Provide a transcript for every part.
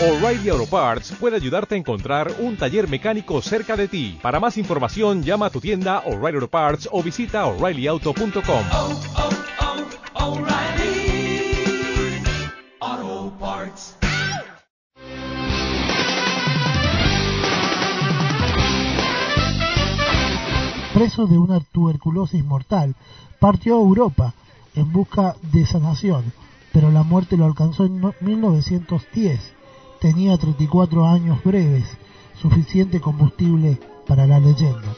O'Reilly Auto Parts puede ayudarte a encontrar un taller mecánico cerca de ti. Para más información, llama a tu tienda O'Reilly Auto Parts o visita oreillyauto.com. oh, oh, Parts. preso de una tuberculosis mortal, partió a Europa en busca de sanación, pero la muerte lo alcanzó en no- 1910. Tenía 34 años breves, suficiente combustible para la leyenda.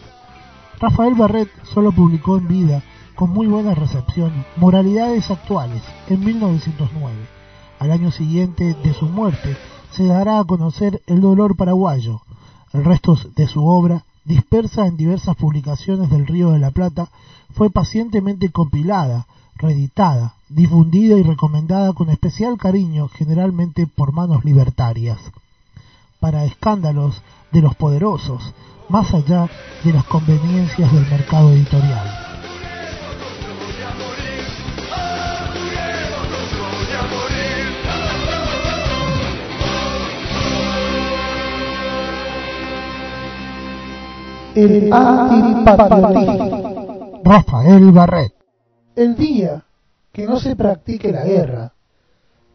Rafael Barret solo publicó en vida, con muy buena recepción, Moralidades Actuales, en 1909. Al año siguiente de su muerte, se dará a conocer El Dolor Paraguayo. El resto de su obra, dispersa en diversas publicaciones del Río de la Plata, fue pacientemente compilada, reeditada, difundida y recomendada con especial cariño, generalmente por manos libertarias para escándalos de los poderosos, más allá de las conveniencias del mercado editorial. El antipatriotismo. Rafael Barret. El día que no se practique la guerra,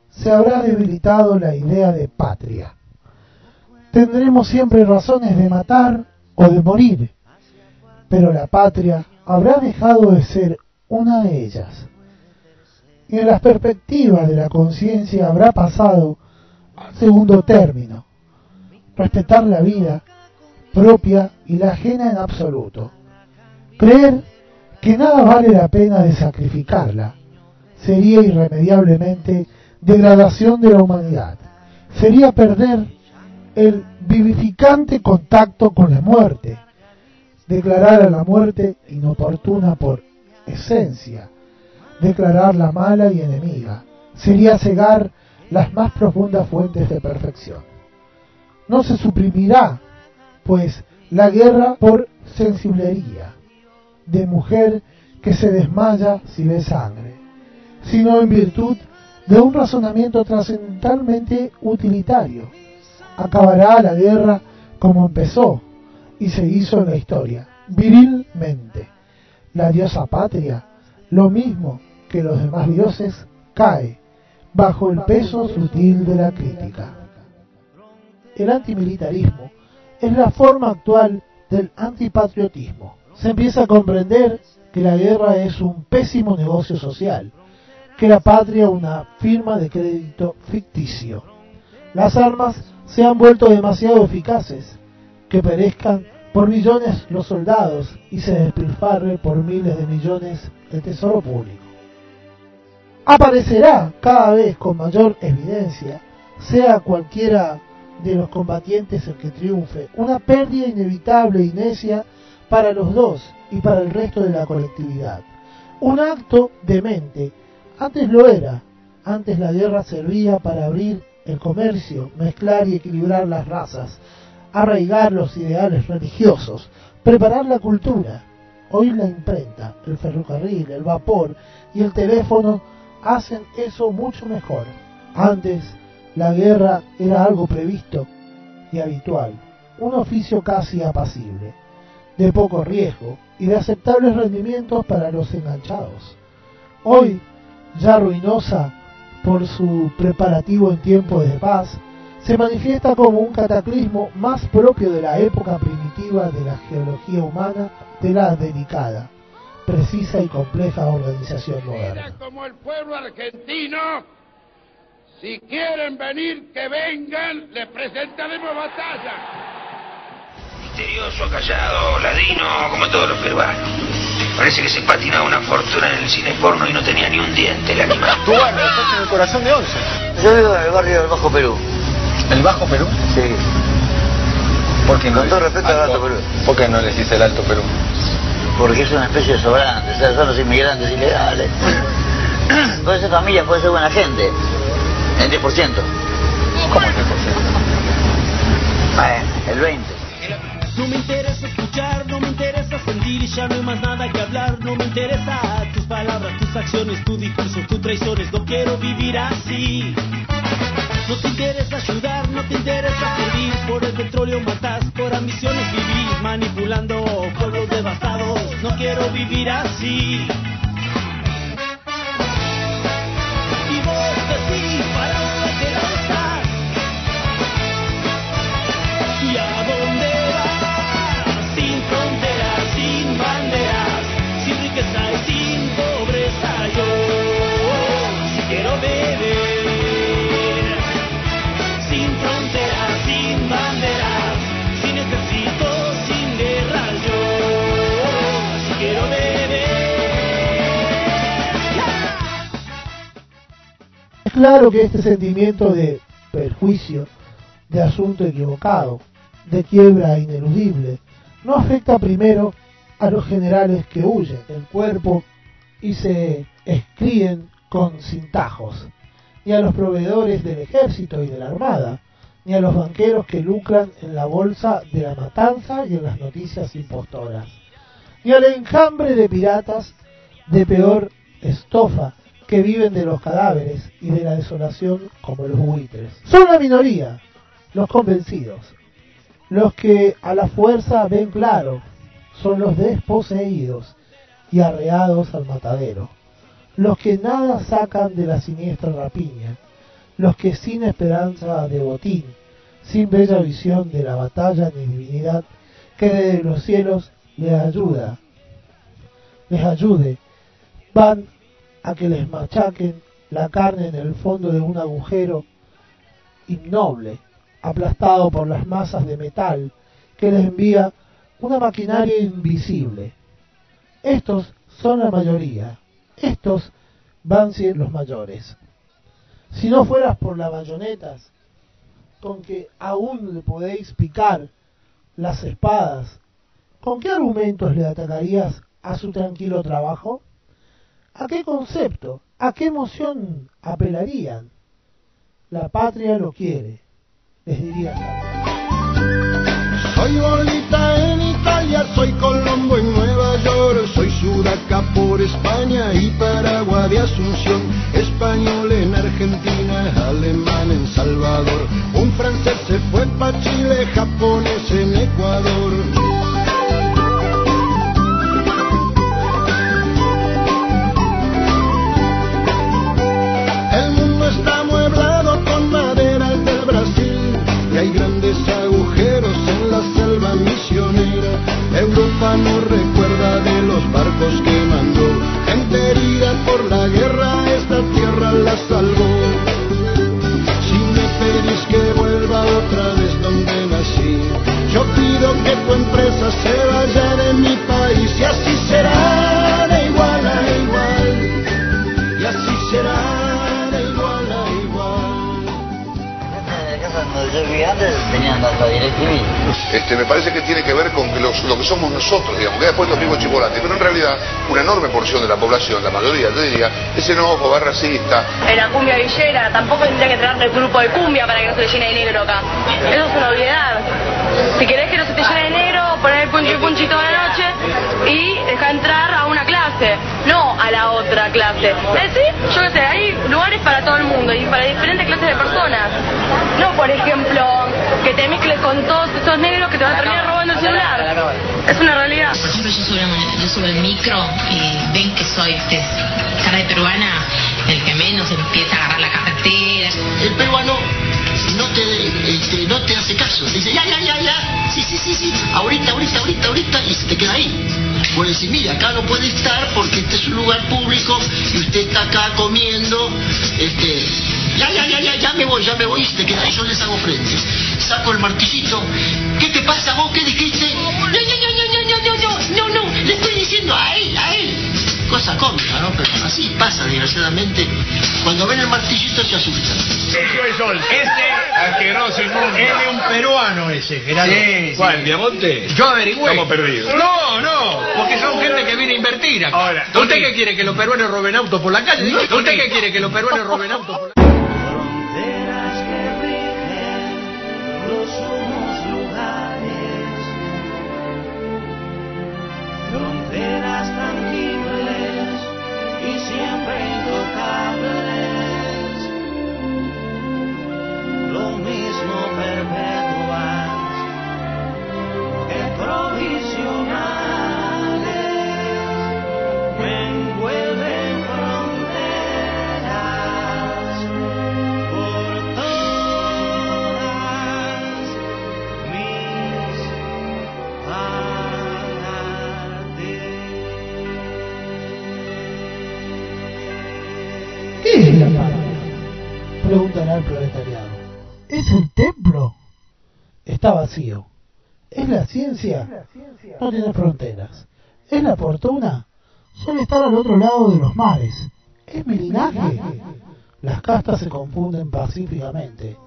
se habrá debilitado la idea de patria. Tendremos siempre razones de matar o de morir, pero la patria habrá dejado de ser una de ellas. Y en las perspectivas de la conciencia habrá pasado al segundo término, respetar la vida propia y la ajena en absoluto. Creer que nada vale la pena de sacrificarla sería irremediablemente degradación de la humanidad. Sería perder el vivificante contacto con la muerte. Declarar a la muerte inoportuna por esencia. Declararla mala y enemiga. Sería cegar las más profundas fuentes de perfección. No se suprimirá, pues, la guerra por sensiblería de mujer que se desmaya si ve sangre, sino en virtud de un razonamiento trascendentalmente utilitario. Acabará la guerra como empezó y se hizo en la historia, virilmente. La diosa patria, lo mismo que los demás dioses, cae bajo el peso sutil de la crítica. El antimilitarismo es la forma actual del antipatriotismo. Se empieza a comprender que la guerra es un pésimo negocio social, que la patria una firma de crédito ficticio. Las armas se han vuelto demasiado eficaces, que perezcan por millones los soldados y se despilfarre por miles de millones el tesoro público. Aparecerá cada vez con mayor evidencia, sea cualquiera de los combatientes el que triunfe, una pérdida inevitable y necia para los dos y para el resto de la colectividad. Un acto demente. Antes lo era. Antes la guerra servía para abrir el comercio, mezclar y equilibrar las razas, arraigar los ideales religiosos, preparar la cultura. Hoy la imprenta, el ferrocarril, el vapor y el teléfono hacen eso mucho mejor. Antes la guerra era algo previsto y habitual, un oficio casi apacible, de poco riesgo y de aceptables rendimientos para los enganchados. Hoy, ya ruinosa por su preparativo en tiempo de paz, se manifiesta como un cataclismo más propio de la época primitiva de la geología humana de la delicada, precisa y compleja organización moderna. como el pueblo argentino. Si quieren venir, que vengan, les presentaremos batalla. Misterioso, callado, ladino, como todos los peruanos. Parece que se patinaba una fortuna en el cine porno y no tenía ni un diente el animal. Tú, bueno, estás en el corazón de Once. Yo vivo en el barrio del Bajo Perú. ¿El Bajo Perú? Sí. ¿Por qué no Con todo le- respeto al Alto Perú. ¿Por qué no le decís el Alto Perú? Porque es una especie de sobrante, o sea, son los inmigrantes ilegales. puede ser familia, puede ser buena gente. El 10%. ¿Cómo el 10%? Bueno, el 20%. No me interesa escuchar, no me interesa sentir, ya no hay más nada que hablar, no me interesa tus palabras, tus acciones, tu discurso, tus traiciones, no quiero vivir así. No te interesa ayudar, no te interesa servir, por el petróleo matás, por ambiciones vivís, manipulando pueblos devastados. No quiero vivir así. Claro que este sentimiento de perjuicio, de asunto equivocado, de quiebra ineludible, no afecta primero a los generales que huyen del cuerpo y se escríen con cintajos, ni a los proveedores del ejército y de la armada, ni a los banqueros que lucran en la bolsa de la matanza y en las noticias impostoras, ni al enjambre de piratas de peor estofa que viven de los cadáveres y de la desolación como los buitres. Son la minoría, los convencidos. Los que a la fuerza ven claro son los desposeídos y arreados al matadero. Los que nada sacan de la siniestra rapiña. Los que sin esperanza de botín, sin bella visión de la batalla ni divinidad que desde los cielos les ayuda, les ayude, van a que les machaquen la carne en el fondo de un agujero innoble, aplastado por las masas de metal que les envía una maquinaria invisible. Estos son la mayoría, estos van ser los mayores. Si no fueras por las bayonetas, con que aún le podéis picar las espadas, ¿con qué argumentos le atacarías a su tranquilo trabajo? ¿A qué concepto, a qué emoción apelarían? La patria lo quiere, les diría. Soy bolita en Italia, soy Colombo en Nueva York, soy Sudaca por España y Paraguay de Asunción, español en Argentina, alemán en Salvador, un francés se fue pa' Chile, japonés en Ecuador. Antes tenían DirecTV. Este, me parece que tiene que ver con que los- lo que somos nosotros, digamos, que después los mismos chipolates, pero en realidad una enorme porción de la población, la mayoría te diría, es enojo, va racista, En la cumbia villera, tampoco tendría que traerle el grupo de cumbia para que no se le llene de negro acá. Eso es una obviedad. Si querés que no se te llene de negro, poner el punchi punchi toda la noche y deja entrar a una clase, no a la otra clase. Es decir, yo qué sé, hay lugares para todo el mundo y para diferentes clases de personas. No, por ejemplo, que te mezcles con todos esos negros que te van a terminar robando el celular. Es una realidad. Por ejemplo, yo subo, yo subo el micro y ven que soy este, cara de peruana, el que menos empieza a agarrar la carretera. El peruano no te, este, no te hace caso. Te dice, ya, ya, ya, ya. Sí, sí, sí, sí. Ahorita, ahorita, ahorita, ahorita. Y se te queda ahí. Puede decir, mira, acá no puede estar porque este es un lugar público y usted está acá comiendo. Este, ya me voy, ya me voy, y te quedas, yo les hago frente. Saco el martillito, ¿qué te pasa vos? ¿Qué dijiste? No, no, no, no, no, no, no, no, le estoy diciendo a él, a él. Cosa cómica, ¿no? Pero así pasa, desgraciadamente. Cuando ven el martillito se asustan. Ese asqueroso inmundo. Es un peruano ese, Gerardo. Sí, ¿Cuál. Diamonte? Yo averigüé. Estamos perdidos. No, no, porque son gente que viene a invertir. Ahora, ¿Usted qué quiere, que los peruanos roben autos por la calle? ¿Usted qué quiere, que los peruanos roben autos por la calle? ¿Es el templo? Está vacío. ¿Es la ciencia? No tiene fronteras. ¿Es la fortuna? Suele estar al otro lado de los mares. ¿Es mi linaje? Las castas se confunden pacíficamente.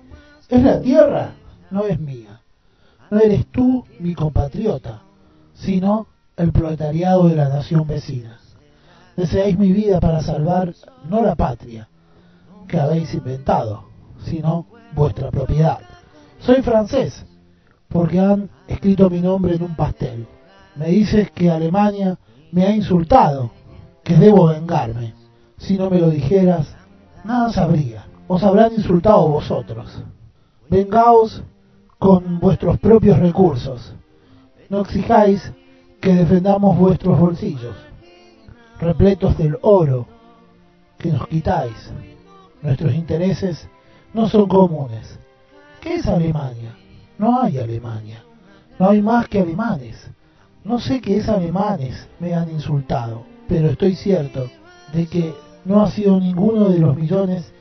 ¿Es la tierra? No es mía. No eres tú mi compatriota, sino el proletariado de la nación vecina. Deseáis mi vida para salvar no la patria que habéis inventado, sino vuestra propiedad. Soy francés, porque han escrito mi nombre en un pastel. Me dices que Alemania me ha insultado, que debo vengarme. Si no me lo dijeras, nada sabría. Os habrán insultado vosotros. Vengaos con vuestros propios recursos. No exijáis que defendamos vuestros bolsillos, repletos del oro que nos quitáis. Nuestros intereses no son comunes. ¿Qué es Alemania? No hay Alemania. No hay más que alemanes. No sé qué es alemanes me han insultado, pero estoy cierto de que no ha sido ninguno de los millones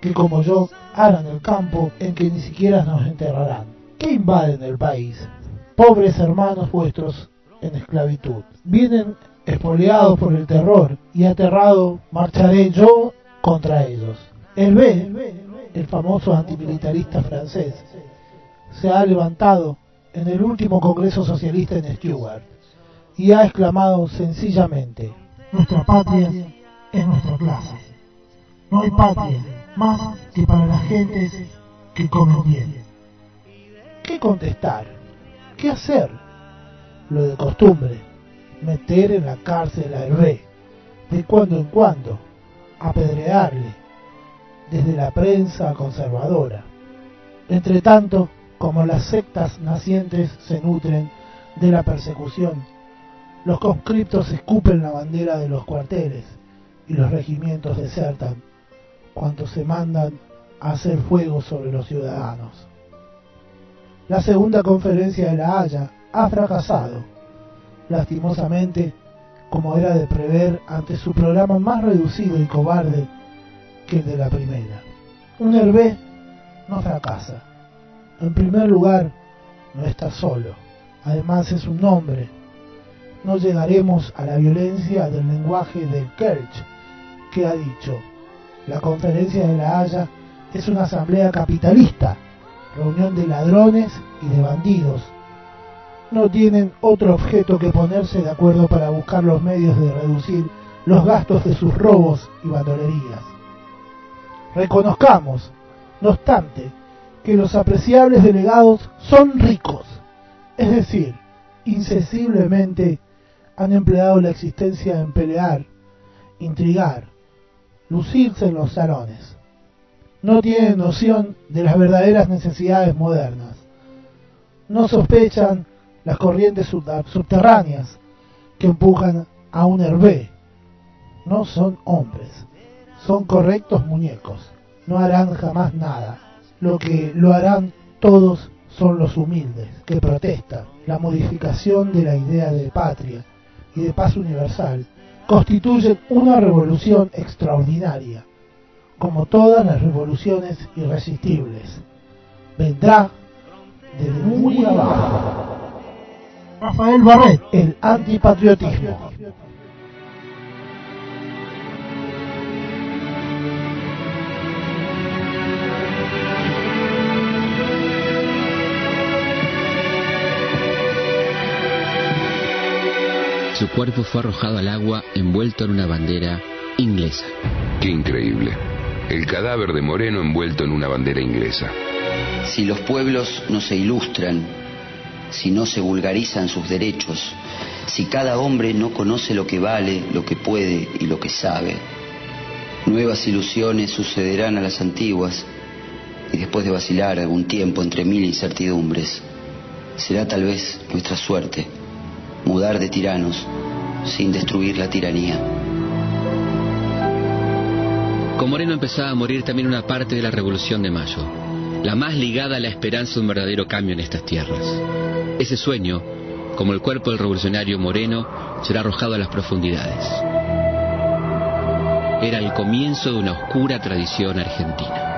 que como yo harán el campo en que ni siquiera nos enterrarán. ¿Qué invaden el país? Pobres hermanos vuestros en esclavitud. Vienen espoleados por el terror y aterrado marcharé yo contra ellos. El B, el famoso antimilitarista francés, se ha levantado en el último Congreso Socialista en Stuttgart y ha exclamado sencillamente, Nuestra patria es nuestra clase. No hay patria más que para las gentes que comen bien. ¿qué contestar? ¿Qué hacer? Lo de costumbre, meter en la cárcel al B, de cuando en cuando, apedrearle, desde la prensa conservadora. Entre tanto, como las sectas nacientes se nutren de la persecución, los conscriptos escupen la bandera de los cuarteles y los regimientos desertan cuando se mandan a hacer fuego sobre los ciudadanos. La segunda conferencia de La Haya ha fracasado, lastimosamente, como era de prever ante su programa más reducido y cobarde que el de la primera. Un Hervé no fracasa. En primer lugar, no está solo. Además es un hombre. No llegaremos a la violencia del lenguaje del Kerch, que ha dicho, la conferencia de la Haya es una asamblea capitalista, reunión de ladrones y de bandidos. No tienen otro objeto que ponerse de acuerdo para buscar los medios de reducir los gastos de sus robos y bandolerías. Reconozcamos, no obstante, que los apreciables delegados son ricos, es decir, insensiblemente han empleado la existencia en pelear, intrigar, lucirse en los salones. No tienen noción de las verdaderas necesidades modernas. No sospechan las corrientes sub- subterráneas que empujan a un hervé. No son hombres, son correctos muñecos. No harán jamás nada. Lo que lo harán todos son los humildes, que protestan. La modificación de la idea de patria y de paz universal constituyen una revolución extraordinaria, como todas las revoluciones irresistibles. Vendrá desde muy abajo. Rafael Barret, el antipatriotismo. Su cuerpo fue arrojado al agua envuelto en una bandera inglesa. Qué increíble. El cadáver de Moreno envuelto en una bandera inglesa. Si los pueblos no se ilustran, si no se vulgarizan sus derechos, si cada hombre no conoce lo que vale, lo que puede y lo que sabe, nuevas ilusiones sucederán a las antiguas y después de vacilar algún tiempo entre mil incertidumbres, será tal vez nuestra suerte mudar de tiranos sin destruir la tiranía. Con Moreno empezaba a morir también una parte de la Revolución de Mayo, la más ligada a la esperanza de un verdadero cambio en estas tierras. Ese sueño, como el cuerpo del revolucionario Moreno, será arrojado a las profundidades. Era el comienzo de una oscura tradición argentina.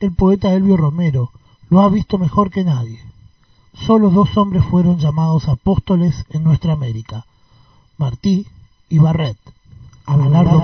El poeta Elvio Romero lo ha visto mejor que nadie. Solo dos hombres fueron llamados apóstoles en nuestra América, Martí y Barret. Abelardo